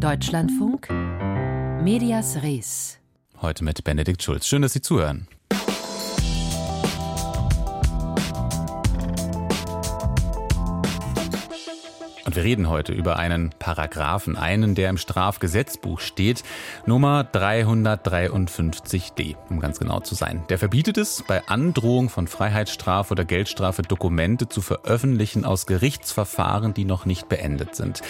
Deutschlandfunk Medias Res. Heute mit Benedikt Schulz. Schön, dass Sie zuhören. Und wir reden heute über einen Paragraphen, einen, der im Strafgesetzbuch steht, Nummer 353d, um ganz genau zu sein. Der verbietet es, bei Androhung von Freiheitsstrafe oder Geldstrafe Dokumente zu veröffentlichen aus Gerichtsverfahren, die noch nicht beendet sind.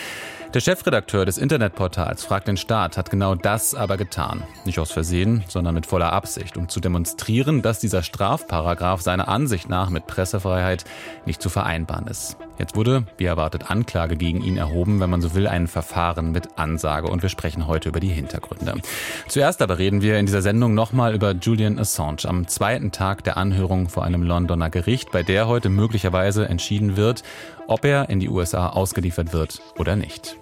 Der Chefredakteur des Internetportals Frag den Staat hat genau das aber getan. Nicht aus Versehen, sondern mit voller Absicht, um zu demonstrieren, dass dieser Strafparagraph seiner Ansicht nach mit Pressefreiheit nicht zu vereinbaren ist. Jetzt wurde, wie erwartet, Anklage gegen ihn erhoben, wenn man so will, ein Verfahren mit Ansage. Und wir sprechen heute über die Hintergründe. Zuerst aber reden wir in dieser Sendung nochmal über Julian Assange am zweiten Tag der Anhörung vor einem Londoner Gericht, bei der heute möglicherweise entschieden wird, ob er in die USA ausgeliefert wird oder nicht.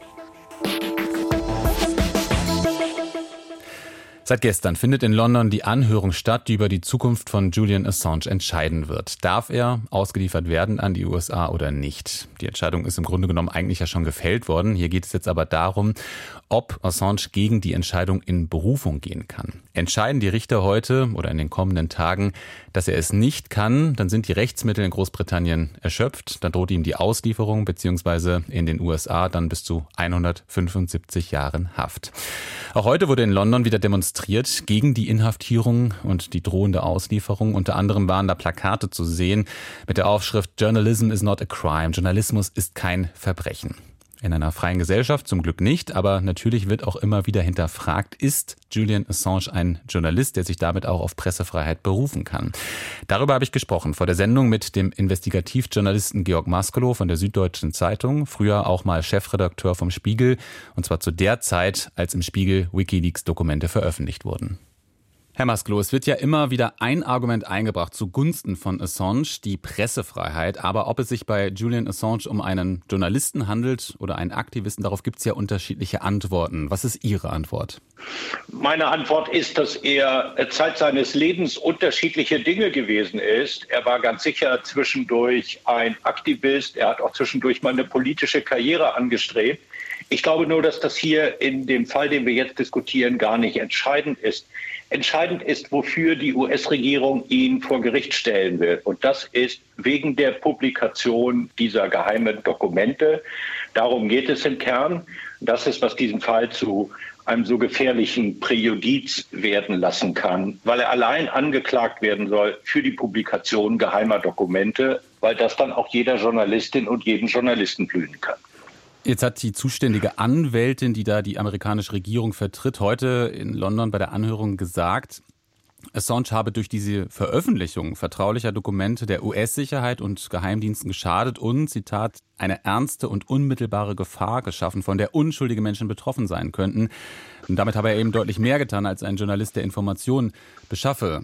Seit gestern findet in London die Anhörung statt, die über die Zukunft von Julian Assange entscheiden wird. Darf er ausgeliefert werden an die USA oder nicht? Die Entscheidung ist im Grunde genommen eigentlich ja schon gefällt worden. Hier geht es jetzt aber darum, ob Assange gegen die Entscheidung in Berufung gehen kann. Entscheiden die Richter heute oder in den kommenden Tagen, dass er es nicht kann, dann sind die Rechtsmittel in Großbritannien erschöpft. Dann droht ihm die Auslieferung beziehungsweise in den USA dann bis zu 175 Jahren Haft. Auch heute wurde in London wieder demonstriert gegen die Inhaftierung und die drohende Auslieferung. Unter anderem waren da Plakate zu sehen mit der Aufschrift Journalism is not a crime. Journalismus ist kein Verbrechen. In einer freien Gesellschaft zum Glück nicht, aber natürlich wird auch immer wieder hinterfragt, ist Julian Assange ein Journalist, der sich damit auch auf Pressefreiheit berufen kann. Darüber habe ich gesprochen vor der Sendung mit dem Investigativjournalisten Georg Maskelow von der Süddeutschen Zeitung, früher auch mal Chefredakteur vom Spiegel, und zwar zu der Zeit, als im Spiegel Wikileaks Dokumente veröffentlicht wurden. Herr Masklo, es wird ja immer wieder ein Argument eingebracht zugunsten von Assange, die Pressefreiheit. Aber ob es sich bei Julian Assange um einen Journalisten handelt oder einen Aktivisten, darauf gibt es ja unterschiedliche Antworten. Was ist Ihre Antwort? Meine Antwort ist, dass er Zeit seines Lebens unterschiedliche Dinge gewesen ist. Er war ganz sicher zwischendurch ein Aktivist. Er hat auch zwischendurch mal eine politische Karriere angestrebt. Ich glaube nur, dass das hier in dem Fall, den wir jetzt diskutieren, gar nicht entscheidend ist. Entscheidend ist, wofür die US-Regierung ihn vor Gericht stellen will. Und das ist wegen der Publikation dieser geheimen Dokumente. Darum geht es im Kern. Das ist, was diesen Fall zu einem so gefährlichen Präjudiz werden lassen kann, weil er allein angeklagt werden soll für die Publikation geheimer Dokumente, weil das dann auch jeder Journalistin und jedem Journalisten blühen kann. Jetzt hat die zuständige Anwältin, die da die amerikanische Regierung vertritt, heute in London bei der Anhörung gesagt, Assange habe durch diese Veröffentlichung vertraulicher Dokumente der US-Sicherheit und Geheimdiensten geschadet und, Zitat, eine ernste und unmittelbare Gefahr geschaffen, von der unschuldige Menschen betroffen sein könnten. Und damit habe er eben deutlich mehr getan als ein Journalist, der Informationen beschaffe.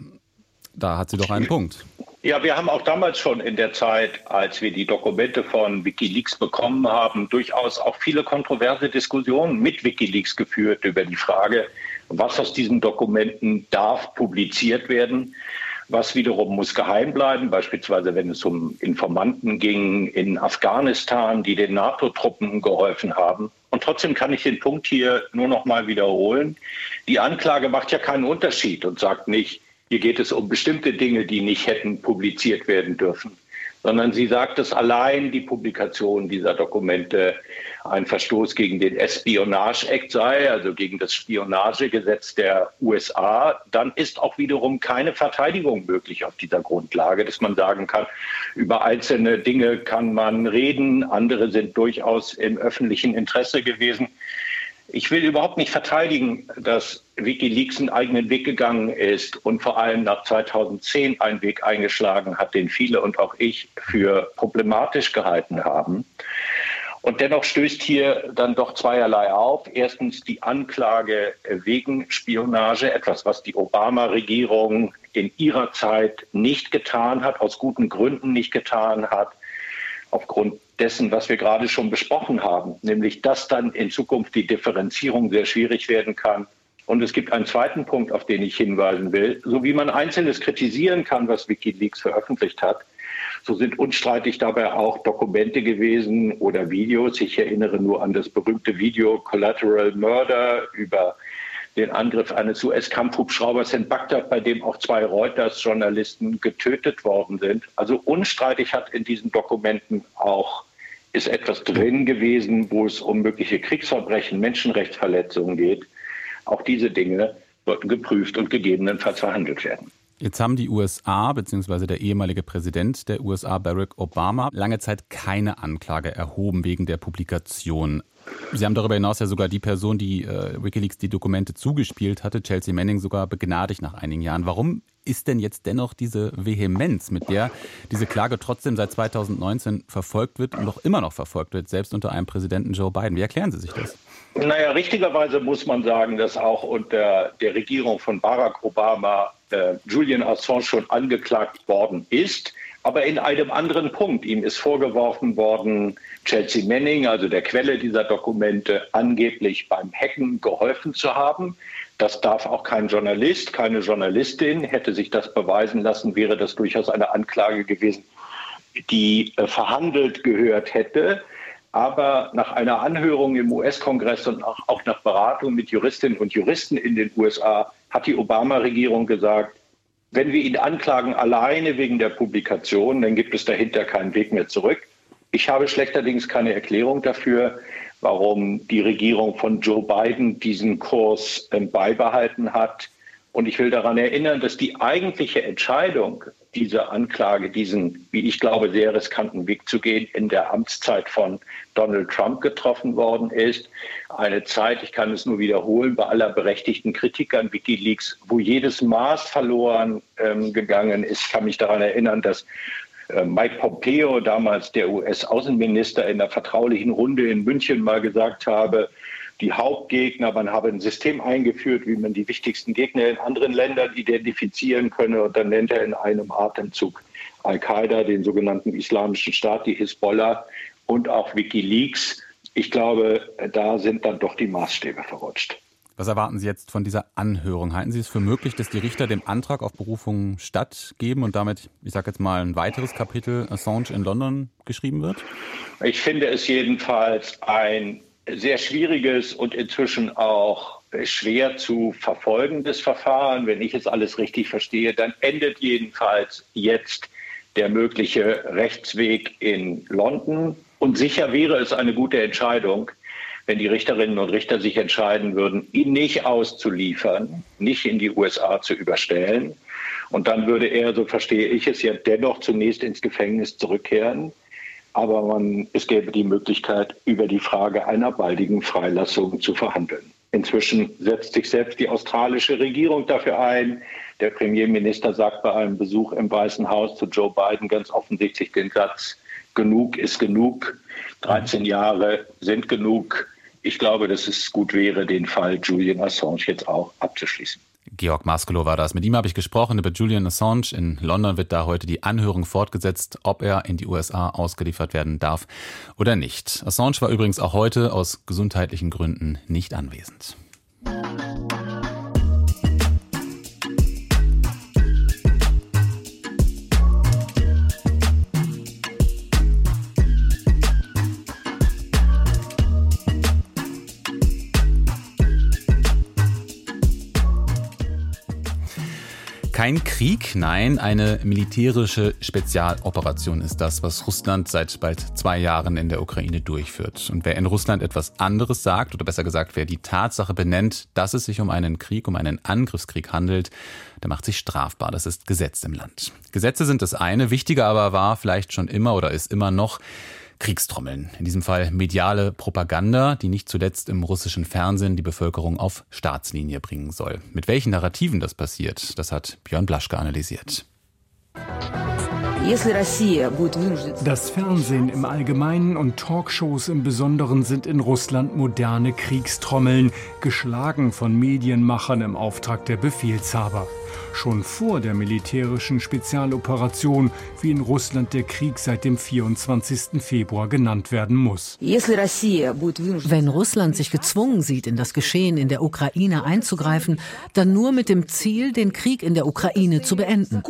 Da hat sie doch einen Punkt. Ja, wir haben auch damals schon in der Zeit, als wir die Dokumente von Wikileaks bekommen haben, durchaus auch viele kontroverse Diskussionen mit Wikileaks geführt über die Frage, was aus diesen Dokumenten darf publiziert werden, was wiederum muss geheim bleiben, beispielsweise wenn es um Informanten ging in Afghanistan, die den NATO-Truppen geholfen haben. Und trotzdem kann ich den Punkt hier nur noch mal wiederholen. Die Anklage macht ja keinen Unterschied und sagt nicht, hier geht es um bestimmte Dinge, die nicht hätten publiziert werden dürfen, sondern sie sagt, dass allein die Publikation dieser Dokumente ein Verstoß gegen den Espionage Act sei, also gegen das Spionagegesetz der USA, dann ist auch wiederum keine Verteidigung möglich auf dieser Grundlage, dass man sagen kann, über einzelne Dinge kann man reden, andere sind durchaus im öffentlichen Interesse gewesen. Ich will überhaupt nicht verteidigen, dass Wikileaks einen eigenen Weg gegangen ist und vor allem nach 2010 einen Weg eingeschlagen hat, den viele und auch ich für problematisch gehalten haben. Und dennoch stößt hier dann doch zweierlei auf. Erstens die Anklage wegen Spionage, etwas, was die Obama-Regierung in ihrer Zeit nicht getan hat, aus guten Gründen nicht getan hat aufgrund dessen, was wir gerade schon besprochen haben, nämlich dass dann in Zukunft die Differenzierung sehr schwierig werden kann. Und es gibt einen zweiten Punkt, auf den ich hinweisen will. So wie man Einzelnes kritisieren kann, was Wikileaks veröffentlicht hat, So sind unstreitig dabei auch Dokumente gewesen oder Videos. Ich erinnere nur an das berühmte Video Collateral Murder über den Angriff eines US-Kampfhubschraubers in Bagdad, bei dem auch zwei Reuters-Journalisten getötet worden sind. Also unstreitig hat in diesen Dokumenten auch ist etwas drin gewesen, wo es um mögliche Kriegsverbrechen, Menschenrechtsverletzungen geht. Auch diese Dinge sollten geprüft und gegebenenfalls verhandelt werden. Jetzt haben die USA bzw. der ehemalige Präsident der USA, Barack Obama, lange Zeit keine Anklage erhoben wegen der Publikation. Sie haben darüber hinaus ja sogar die Person, die äh, Wikileaks die Dokumente zugespielt hatte, Chelsea Manning, sogar begnadigt nach einigen Jahren. Warum ist denn jetzt dennoch diese Vehemenz, mit der diese Klage trotzdem seit 2019 verfolgt wird und noch immer noch verfolgt wird, selbst unter einem Präsidenten Joe Biden? Wie erklären Sie sich das? Naja, richtigerweise muss man sagen, dass auch unter der Regierung von Barack Obama äh, Julian Assange schon angeklagt worden ist aber in einem anderen Punkt. Ihm ist vorgeworfen worden, Chelsea Manning, also der Quelle dieser Dokumente, angeblich beim Hacken geholfen zu haben. Das darf auch kein Journalist, keine Journalistin. Hätte sich das beweisen lassen, wäre das durchaus eine Anklage gewesen, die äh, verhandelt gehört hätte. Aber nach einer Anhörung im US-Kongress und auch nach Beratung mit Juristinnen und Juristen in den USA hat die Obama-Regierung gesagt, wenn wir ihn anklagen alleine wegen der Publikation, dann gibt es dahinter keinen Weg mehr zurück. Ich habe schlechterdings keine Erklärung dafür, warum die Regierung von Joe Biden diesen Kurs äh, beibehalten hat. Und ich will daran erinnern, dass die eigentliche Entscheidung, diese Anklage, diesen, wie ich glaube, sehr riskanten Weg zu gehen, in der Amtszeit von Donald Trump getroffen worden ist. Eine Zeit, ich kann es nur wiederholen, bei aller berechtigten Kritik an Wikileaks, wo jedes Maß verloren ähm, gegangen ist. Ich kann mich daran erinnern, dass äh, Mike Pompeo, damals der US-Außenminister, in der vertraulichen Runde in München mal gesagt habe, die Hauptgegner, man habe ein System eingeführt, wie man die wichtigsten Gegner in anderen Ländern identifizieren könne. Und dann nennt er in einem Atemzug Al-Qaida, den sogenannten Islamischen Staat, die Hisbollah und auch Wikileaks. Ich glaube, da sind dann doch die Maßstäbe verrutscht. Was erwarten Sie jetzt von dieser Anhörung? Halten Sie es für möglich, dass die Richter dem Antrag auf Berufung stattgeben und damit, ich sage jetzt mal, ein weiteres Kapitel Assange in London geschrieben wird? Ich finde es jedenfalls ein sehr schwieriges und inzwischen auch schwer zu verfolgendes Verfahren. Wenn ich es alles richtig verstehe, dann endet jedenfalls jetzt der mögliche Rechtsweg in London. Und sicher wäre es eine gute Entscheidung, wenn die Richterinnen und Richter sich entscheiden würden, ihn nicht auszuliefern, nicht in die USA zu überstellen. Und dann würde er, so verstehe ich es, ja dennoch zunächst ins Gefängnis zurückkehren aber man, es gäbe die Möglichkeit, über die Frage einer baldigen Freilassung zu verhandeln. Inzwischen setzt sich selbst die australische Regierung dafür ein. Der Premierminister sagt bei einem Besuch im Weißen Haus zu Joe Biden ganz offensichtlich den Satz, genug ist genug, 13 Jahre sind genug. Ich glaube, dass es gut wäre, den Fall Julian Assange jetzt auch abzuschließen. Georg Maskelow war das. Mit ihm habe ich gesprochen über Julian Assange. In London wird da heute die Anhörung fortgesetzt, ob er in die USA ausgeliefert werden darf oder nicht. Assange war übrigens auch heute aus gesundheitlichen Gründen nicht anwesend. Kein Krieg, nein, eine militärische Spezialoperation ist das, was Russland seit bald zwei Jahren in der Ukraine durchführt. Und wer in Russland etwas anderes sagt, oder besser gesagt, wer die Tatsache benennt, dass es sich um einen Krieg, um einen Angriffskrieg handelt, der macht sich strafbar. Das ist Gesetz im Land. Gesetze sind das eine, wichtiger aber war vielleicht schon immer oder ist immer noch, Kriegstrommeln. In diesem Fall mediale Propaganda, die nicht zuletzt im russischen Fernsehen die Bevölkerung auf Staatslinie bringen soll. Mit welchen Narrativen das passiert, das hat Björn Blaschke analysiert. Das Fernsehen im Allgemeinen und Talkshows im Besonderen sind in Russland moderne Kriegstrommeln, geschlagen von Medienmachern im Auftrag der Befehlshaber schon vor der militärischen Spezialoperation, wie in Russland der Krieg seit dem 24. Februar genannt werden muss. Wenn Russland sich gezwungen sieht, in das Geschehen in der Ukraine einzugreifen, dann nur mit dem Ziel, den Krieg in der Ukraine zu beenden.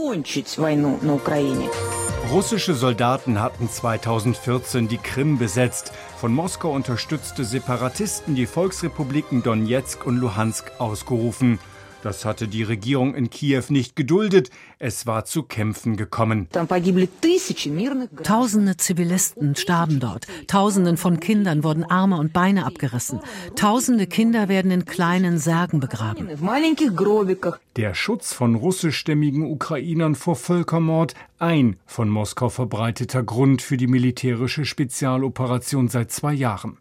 Russische Soldaten hatten 2014 die Krim besetzt. Von Moskau unterstützte Separatisten die Volksrepubliken Donetsk und Luhansk ausgerufen. Das hatte die Regierung in Kiew nicht geduldet. Es war zu Kämpfen gekommen. Tausende Zivilisten starben dort. Tausenden von Kindern wurden Arme und Beine abgerissen. Tausende Kinder werden in kleinen Särgen begraben. Der Schutz von russischstämmigen Ukrainern vor Völkermord ein von Moskau verbreiteter Grund für die militärische Spezialoperation seit zwei Jahren.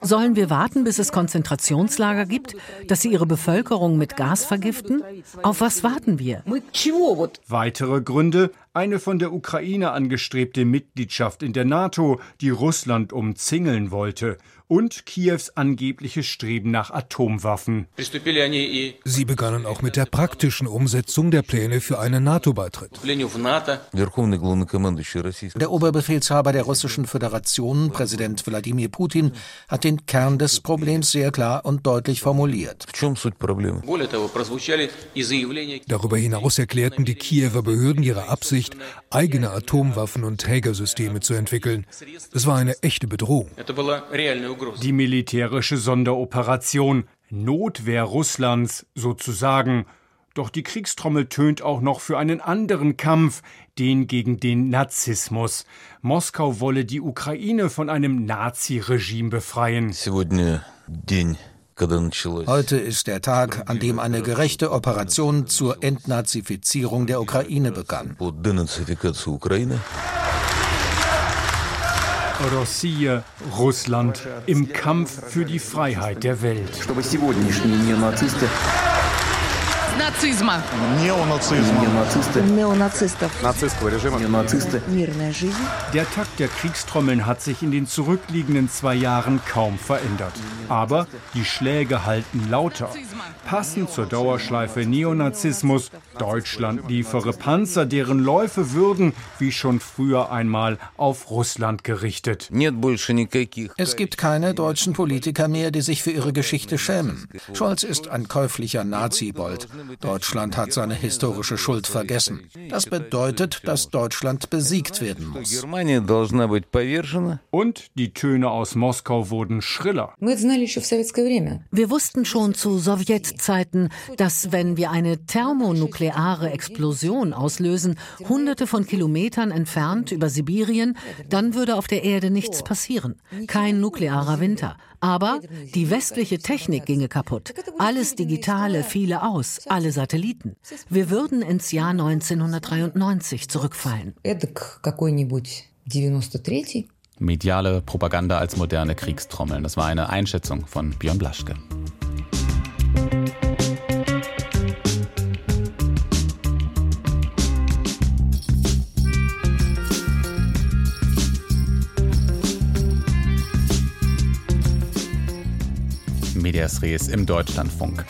Sollen wir warten, bis es Konzentrationslager gibt, dass sie ihre Bevölkerung mit Gas vergiften? Auf was warten wir? Weitere Gründe, eine von der Ukraine angestrebte Mitgliedschaft in der NATO, die Russland umzingeln wollte, und Kiews angebliches Streben nach Atomwaffen. Sie begannen auch mit der praktischen Umsetzung der Pläne für einen NATO-Beitritt. Der Oberbefehlshaber der Russischen Föderation, Präsident Wladimir Putin, hat den Kern des Problems sehr klar und deutlich formuliert. Darüber hinaus erklärten die Kiewer Behörden ihre Absicht, eigene Atomwaffen und Trägersysteme zu entwickeln. Das war eine echte Bedrohung. Die militärische Sonderoperation Notwehr Russlands sozusagen. Doch die Kriegstrommel tönt auch noch für einen anderen Kampf, den gegen den Nazismus. Moskau wolle die Ukraine von einem Nazi-Regime befreien. Heute ist der Tag, an dem eine gerechte Operation zur Entnazifizierung der Ukraine begann. Россия, Russland im Kampf für die Freiheit der Welt. Нацизма. Неонацизма. Неонацисты. Неонацистов. Нацистского режима. Неонацисты. Мирная жизнь. Der Takt der Kriegstrommeln hat sich in den zurückliegenden zwei Jahren kaum verändert. Aber die Schläge halten lauter. Passend zur Dauerschleife Neonazismus, Deutschland liefere Panzer, deren Läufe würden, wie schon früher einmal, auf Russland gerichtet. Es gibt keine deutschen Politiker mehr, die sich für ihre Geschichte schämen. Scholz ist ein käuflicher Nazi-Bold. Deutschland hat seine historische Schuld vergessen. Das bedeutet, dass Deutschland besiegt werden muss. Und die Töne aus Moskau wurden schriller. Wir wussten schon zu Sowjetzeiten, dass wenn wir eine thermonukleare Explosion auslösen, hunderte von Kilometern entfernt über Sibirien, dann würde auf der Erde nichts passieren. Kein nuklearer Winter. Aber die westliche Technik ginge kaputt. Alles Digitale fiele aus, alle Satelliten. Wir würden ins Jahr 1993 zurückfallen. Mediale Propaganda als moderne Kriegstrommeln. Das war eine Einschätzung von Björn Blaschke. Medias Res im Deutschlandfunk.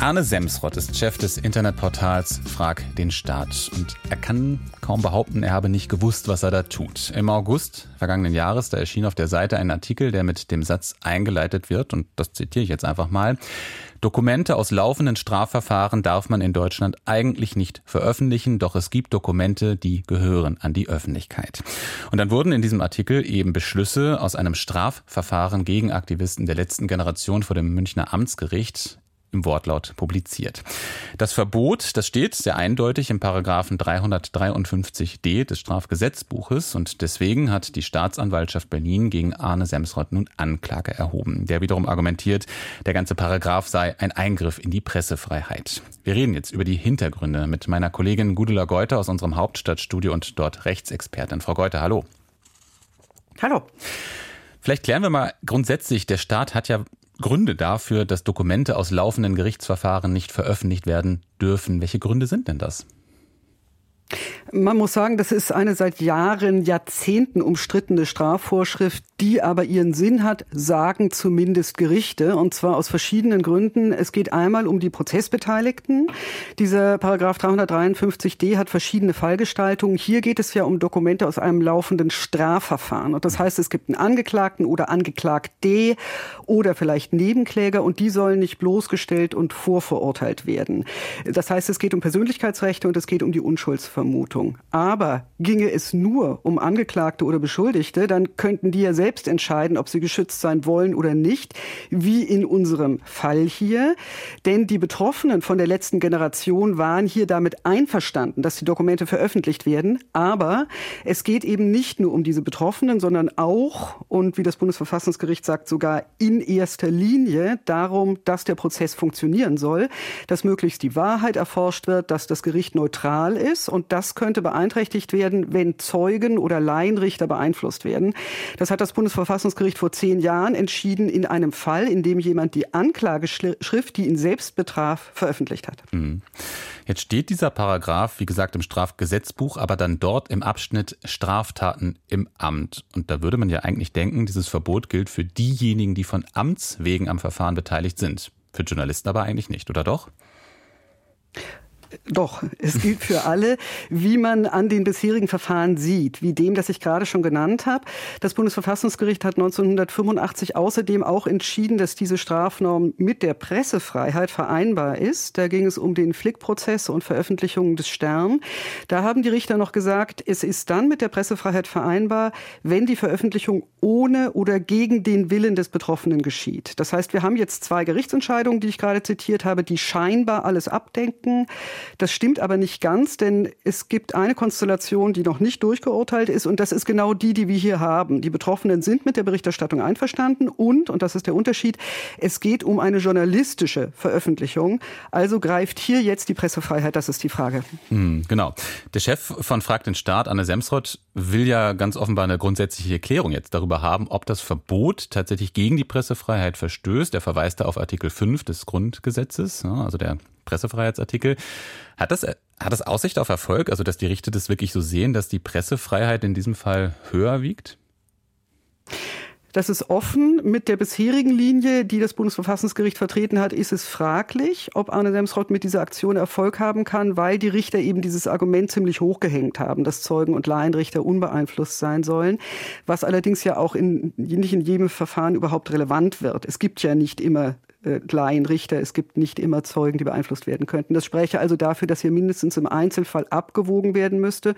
Arne Semsrott ist Chef des Internetportals Frag den Staat und er kann kaum behaupten, er habe nicht gewusst, was er da tut. Im August vergangenen Jahres, da erschien auf der Seite ein Artikel, der mit dem Satz eingeleitet wird und das zitiere ich jetzt einfach mal. Dokumente aus laufenden Strafverfahren darf man in Deutschland eigentlich nicht veröffentlichen, doch es gibt Dokumente, die gehören an die Öffentlichkeit. Und dann wurden in diesem Artikel eben Beschlüsse aus einem Strafverfahren gegen Aktivisten der letzten Generation vor dem Münchner Amtsgericht im Wortlaut publiziert. Das Verbot, das steht sehr eindeutig im Paragraphen 353d des Strafgesetzbuches und deswegen hat die Staatsanwaltschaft Berlin gegen Arne Semsrott nun Anklage erhoben. Der wiederum argumentiert, der ganze Paragraph sei ein Eingriff in die Pressefreiheit. Wir reden jetzt über die Hintergründe mit meiner Kollegin Gudula Geuter aus unserem Hauptstadtstudio und dort Rechtsexpertin. Frau Geuter, hallo. Hallo. Vielleicht klären wir mal grundsätzlich, der Staat hat ja Gründe dafür, dass Dokumente aus laufenden Gerichtsverfahren nicht veröffentlicht werden dürfen. Welche Gründe sind denn das? Man muss sagen, das ist eine seit Jahren, Jahrzehnten umstrittene Strafvorschrift, die aber ihren Sinn hat, sagen zumindest Gerichte, und zwar aus verschiedenen Gründen. Es geht einmal um die Prozessbeteiligten. Dieser Paragraph 353d hat verschiedene Fallgestaltungen. Hier geht es ja um Dokumente aus einem laufenden Strafverfahren. Und das heißt, es gibt einen Angeklagten oder Angeklagte oder vielleicht Nebenkläger und die sollen nicht bloßgestellt und vorverurteilt werden. Das heißt, es geht um Persönlichkeitsrechte und es geht um die Unschuldsvermutung. Vermutung. Aber ginge es nur um Angeklagte oder Beschuldigte, dann könnten die ja selbst entscheiden, ob sie geschützt sein wollen oder nicht, wie in unserem Fall hier. Denn die Betroffenen von der letzten Generation waren hier damit einverstanden, dass die Dokumente veröffentlicht werden. Aber es geht eben nicht nur um diese Betroffenen, sondern auch, und wie das Bundesverfassungsgericht sagt, sogar in erster Linie darum, dass der Prozess funktionieren soll, dass möglichst die Wahrheit erforscht wird, dass das Gericht neutral ist. Und das könnte beeinträchtigt werden, wenn Zeugen oder Laienrichter beeinflusst werden. Das hat das Bundesverfassungsgericht vor zehn Jahren entschieden in einem Fall, in dem jemand die Anklageschrift, die ihn selbst betraf, veröffentlicht hat. Mhm. Jetzt steht dieser Paragraph, wie gesagt, im Strafgesetzbuch, aber dann dort im Abschnitt Straftaten im Amt. Und da würde man ja eigentlich denken, dieses Verbot gilt für diejenigen, die von Amts wegen am Verfahren beteiligt sind. Für Journalisten aber eigentlich nicht, oder doch? Doch, es gilt für alle, wie man an den bisherigen Verfahren sieht, wie dem, das ich gerade schon genannt habe. Das Bundesverfassungsgericht hat 1985 außerdem auch entschieden, dass diese Strafnorm mit der Pressefreiheit vereinbar ist. Da ging es um den Flickprozess und Veröffentlichungen des Stern. Da haben die Richter noch gesagt, es ist dann mit der Pressefreiheit vereinbar, wenn die Veröffentlichung ohne oder gegen den Willen des Betroffenen geschieht. Das heißt, wir haben jetzt zwei Gerichtsentscheidungen, die ich gerade zitiert habe, die scheinbar alles abdenken. Das stimmt aber nicht ganz, denn es gibt eine Konstellation, die noch nicht durchgeurteilt ist und das ist genau die, die wir hier haben. Die Betroffenen sind mit der Berichterstattung einverstanden und, und das ist der Unterschied, es geht um eine journalistische Veröffentlichung. Also greift hier jetzt die Pressefreiheit, das ist die Frage. Hm, genau. Der Chef von Frag den Staat, Anne Semsrott, will ja ganz offenbar eine grundsätzliche Erklärung jetzt darüber haben, ob das Verbot tatsächlich gegen die Pressefreiheit verstößt. Er verweist da auf Artikel 5 des Grundgesetzes, also der Pressefreiheitsartikel. Hat das, hat das Aussicht auf Erfolg? Also, dass die Richter das wirklich so sehen, dass die Pressefreiheit in diesem Fall höher wiegt? Das ist offen. Mit der bisherigen Linie, die das Bundesverfassungsgericht vertreten hat, ist es fraglich, ob Arne Semsrott mit dieser Aktion Erfolg haben kann, weil die Richter eben dieses Argument ziemlich hochgehängt haben, dass Zeugen und Laienrichter unbeeinflusst sein sollen, was allerdings ja auch in, nicht in jedem Verfahren überhaupt relevant wird. Es gibt ja nicht immer äh, Laienrichter. Es gibt nicht immer Zeugen, die beeinflusst werden könnten. Das spreche also dafür, dass hier mindestens im Einzelfall abgewogen werden müsste.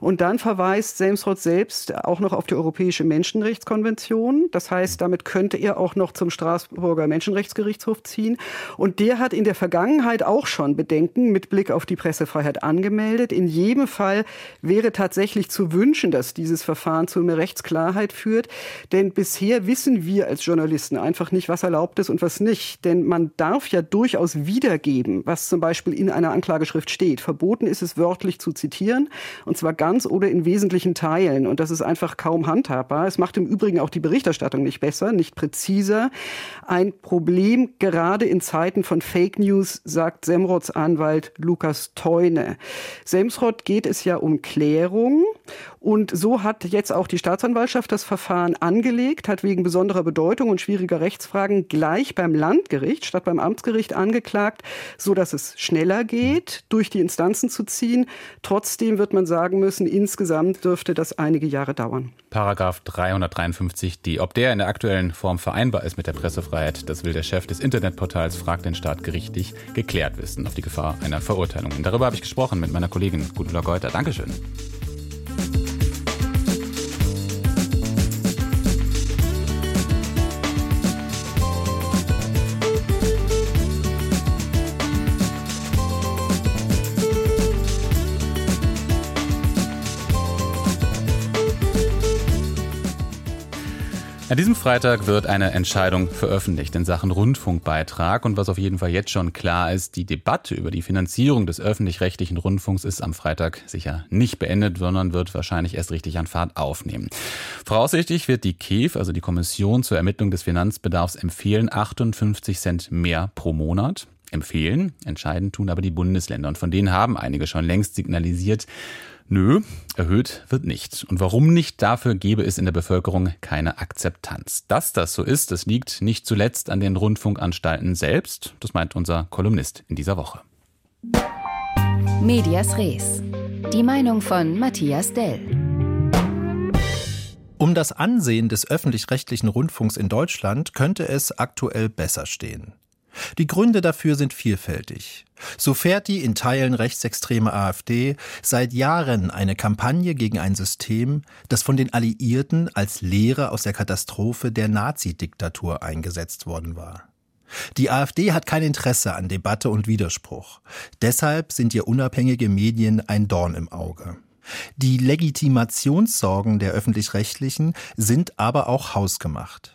Und dann verweist Selmsrott selbst auch noch auf die Europäische Menschenrechtskonvention. Das heißt, damit könnte er auch noch zum Straßburger Menschenrechtsgerichtshof ziehen. Und der hat in der Vergangenheit auch schon Bedenken mit Blick auf die Pressefreiheit angemeldet. In jedem Fall wäre tatsächlich zu wünschen, dass dieses Verfahren zu mehr Rechtsklarheit führt. Denn bisher wissen wir als Journalisten einfach nicht, was erlaubt ist und was nicht nicht, denn man darf ja durchaus wiedergeben, was zum Beispiel in einer Anklageschrift steht. Verboten ist es wörtlich zu zitieren, und zwar ganz oder in wesentlichen Teilen. Und das ist einfach kaum handhabbar. Es macht im Übrigen auch die Berichterstattung nicht besser, nicht präziser. Ein Problem gerade in Zeiten von Fake News, sagt Semrods Anwalt Lukas Teune. Semsrott geht es ja um Klärung. Und so hat jetzt auch die Staatsanwaltschaft das Verfahren angelegt, hat wegen besonderer Bedeutung und schwieriger Rechtsfragen gleich beim Landgericht statt beim Amtsgericht angeklagt, so dass es schneller geht, durch die Instanzen zu ziehen. Trotzdem wird man sagen müssen, insgesamt dürfte das einige Jahre dauern. Paragraph 353 D. Ob der in der aktuellen Form vereinbar ist mit der Pressefreiheit, das will der Chef des Internetportals Fragt den Staat gerichtlich geklärt wissen, auf die Gefahr einer Verurteilung. Und darüber habe ich gesprochen mit meiner Kollegin Gudula Geuter. Dankeschön. An diesem Freitag wird eine Entscheidung veröffentlicht in Sachen Rundfunkbeitrag. Und was auf jeden Fall jetzt schon klar ist, die Debatte über die Finanzierung des öffentlich-rechtlichen Rundfunks ist am Freitag sicher nicht beendet, sondern wird wahrscheinlich erst richtig an Fahrt aufnehmen. Voraussichtlich wird die KEF, also die Kommission zur Ermittlung des Finanzbedarfs, empfehlen 58 Cent mehr pro Monat empfehlen. Entscheidend tun aber die Bundesländer. Und von denen haben einige schon längst signalisiert, Nö, erhöht wird nicht. Und warum nicht? Dafür gebe es in der Bevölkerung keine Akzeptanz. Dass das so ist, das liegt nicht zuletzt an den Rundfunkanstalten selbst. Das meint unser Kolumnist in dieser Woche. Medias Res. Die Meinung von Matthias Dell. Um das Ansehen des öffentlich-rechtlichen Rundfunks in Deutschland könnte es aktuell besser stehen. Die Gründe dafür sind vielfältig. So fährt die in Teilen rechtsextreme AfD seit Jahren eine Kampagne gegen ein System, das von den Alliierten als Lehre aus der Katastrophe der Nazi-Diktatur eingesetzt worden war. Die AfD hat kein Interesse an Debatte und Widerspruch. Deshalb sind ihr unabhängige Medien ein Dorn im Auge. Die Legitimationssorgen der öffentlich-rechtlichen sind aber auch hausgemacht.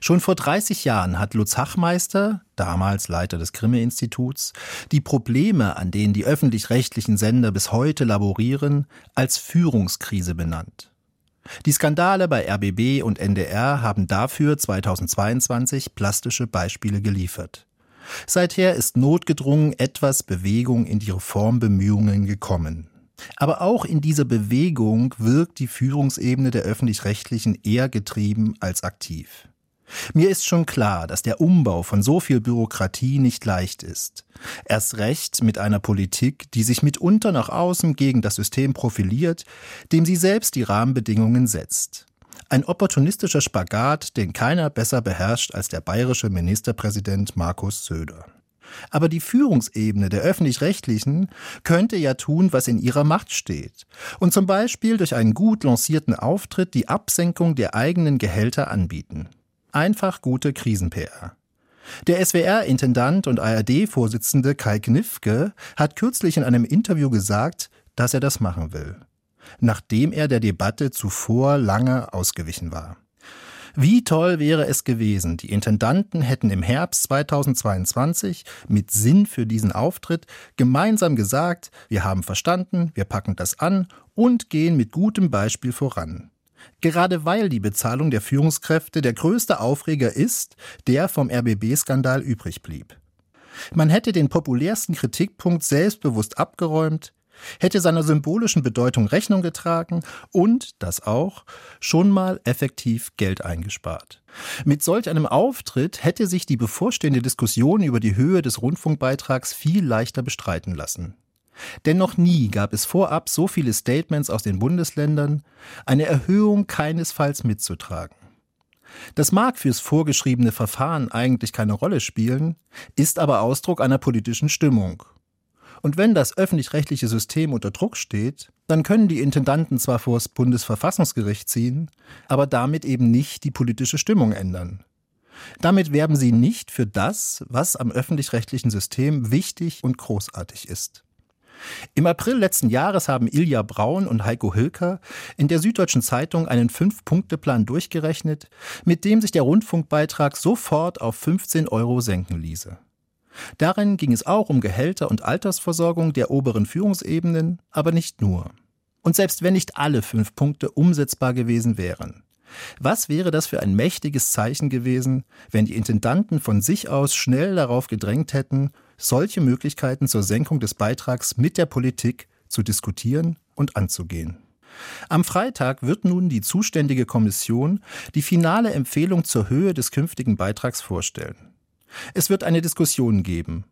Schon vor 30 Jahren hat Lutz Hachmeister, damals Leiter des Grimme-Instituts, die Probleme, an denen die öffentlich-rechtlichen Sender bis heute laborieren, als Führungskrise benannt. Die Skandale bei RBB und NDR haben dafür 2022 plastische Beispiele geliefert. Seither ist notgedrungen etwas Bewegung in die Reformbemühungen gekommen. Aber auch in dieser Bewegung wirkt die Führungsebene der öffentlich-rechtlichen eher getrieben als aktiv. Mir ist schon klar, dass der Umbau von so viel Bürokratie nicht leicht ist. Erst recht mit einer Politik, die sich mitunter nach außen gegen das System profiliert, dem sie selbst die Rahmenbedingungen setzt. Ein opportunistischer Spagat, den keiner besser beherrscht als der bayerische Ministerpräsident Markus Söder. Aber die Führungsebene der öffentlich-rechtlichen könnte ja tun, was in ihrer Macht steht. Und zum Beispiel durch einen gut lancierten Auftritt die Absenkung der eigenen Gehälter anbieten einfach gute Krisen-PR. Der SWR-Intendant und ARD-Vorsitzende Kai Knifke hat kürzlich in einem Interview gesagt, dass er das machen will, nachdem er der Debatte zuvor lange ausgewichen war. Wie toll wäre es gewesen, die Intendanten hätten im Herbst 2022 mit Sinn für diesen Auftritt gemeinsam gesagt, wir haben verstanden, wir packen das an und gehen mit gutem Beispiel voran. Gerade weil die Bezahlung der Führungskräfte der größte Aufreger ist, der vom RBB-Skandal übrig blieb. Man hätte den populärsten Kritikpunkt selbstbewusst abgeräumt, hätte seiner symbolischen Bedeutung Rechnung getragen und, das auch, schon mal effektiv Geld eingespart. Mit solch einem Auftritt hätte sich die bevorstehende Diskussion über die Höhe des Rundfunkbeitrags viel leichter bestreiten lassen. Denn noch nie gab es vorab so viele Statements aus den Bundesländern, eine Erhöhung keinesfalls mitzutragen. Das mag fürs vorgeschriebene Verfahren eigentlich keine Rolle spielen, ist aber Ausdruck einer politischen Stimmung. Und wenn das öffentlich-rechtliche System unter Druck steht, dann können die Intendanten zwar vor das Bundesverfassungsgericht ziehen, aber damit eben nicht die politische Stimmung ändern. Damit werben sie nicht für das, was am öffentlich-rechtlichen System wichtig und großartig ist. Im April letzten Jahres haben Ilja Braun und Heiko Hilker in der Süddeutschen Zeitung einen Fünf-Punkte-Plan durchgerechnet, mit dem sich der Rundfunkbeitrag sofort auf 15 Euro senken ließe. Darin ging es auch um Gehälter und Altersversorgung der oberen Führungsebenen, aber nicht nur. Und selbst wenn nicht alle fünf Punkte umsetzbar gewesen wären, was wäre das für ein mächtiges Zeichen gewesen, wenn die Intendanten von sich aus schnell darauf gedrängt hätten, solche Möglichkeiten zur Senkung des Beitrags mit der Politik zu diskutieren und anzugehen. Am Freitag wird nun die zuständige Kommission die finale Empfehlung zur Höhe des künftigen Beitrags vorstellen. Es wird eine Diskussion geben.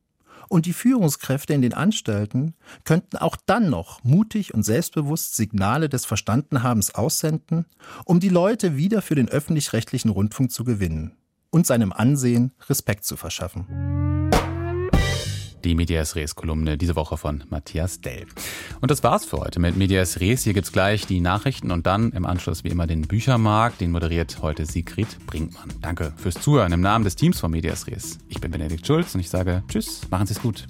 Und die Führungskräfte in den Anstalten könnten auch dann noch mutig und selbstbewusst Signale des Verstandenhabens aussenden, um die Leute wieder für den öffentlich-rechtlichen Rundfunk zu gewinnen und seinem Ansehen Respekt zu verschaffen. Die Medias Res Kolumne diese Woche von Matthias Dell. Und das war's für heute mit Medias Res. Hier gibt's gleich die Nachrichten und dann im Anschluss wie immer den Büchermarkt. Den moderiert heute Sigrid Brinkmann. Danke fürs Zuhören im Namen des Teams von Medias Res. Ich bin Benedikt Schulz und ich sage Tschüss, machen Sie's gut.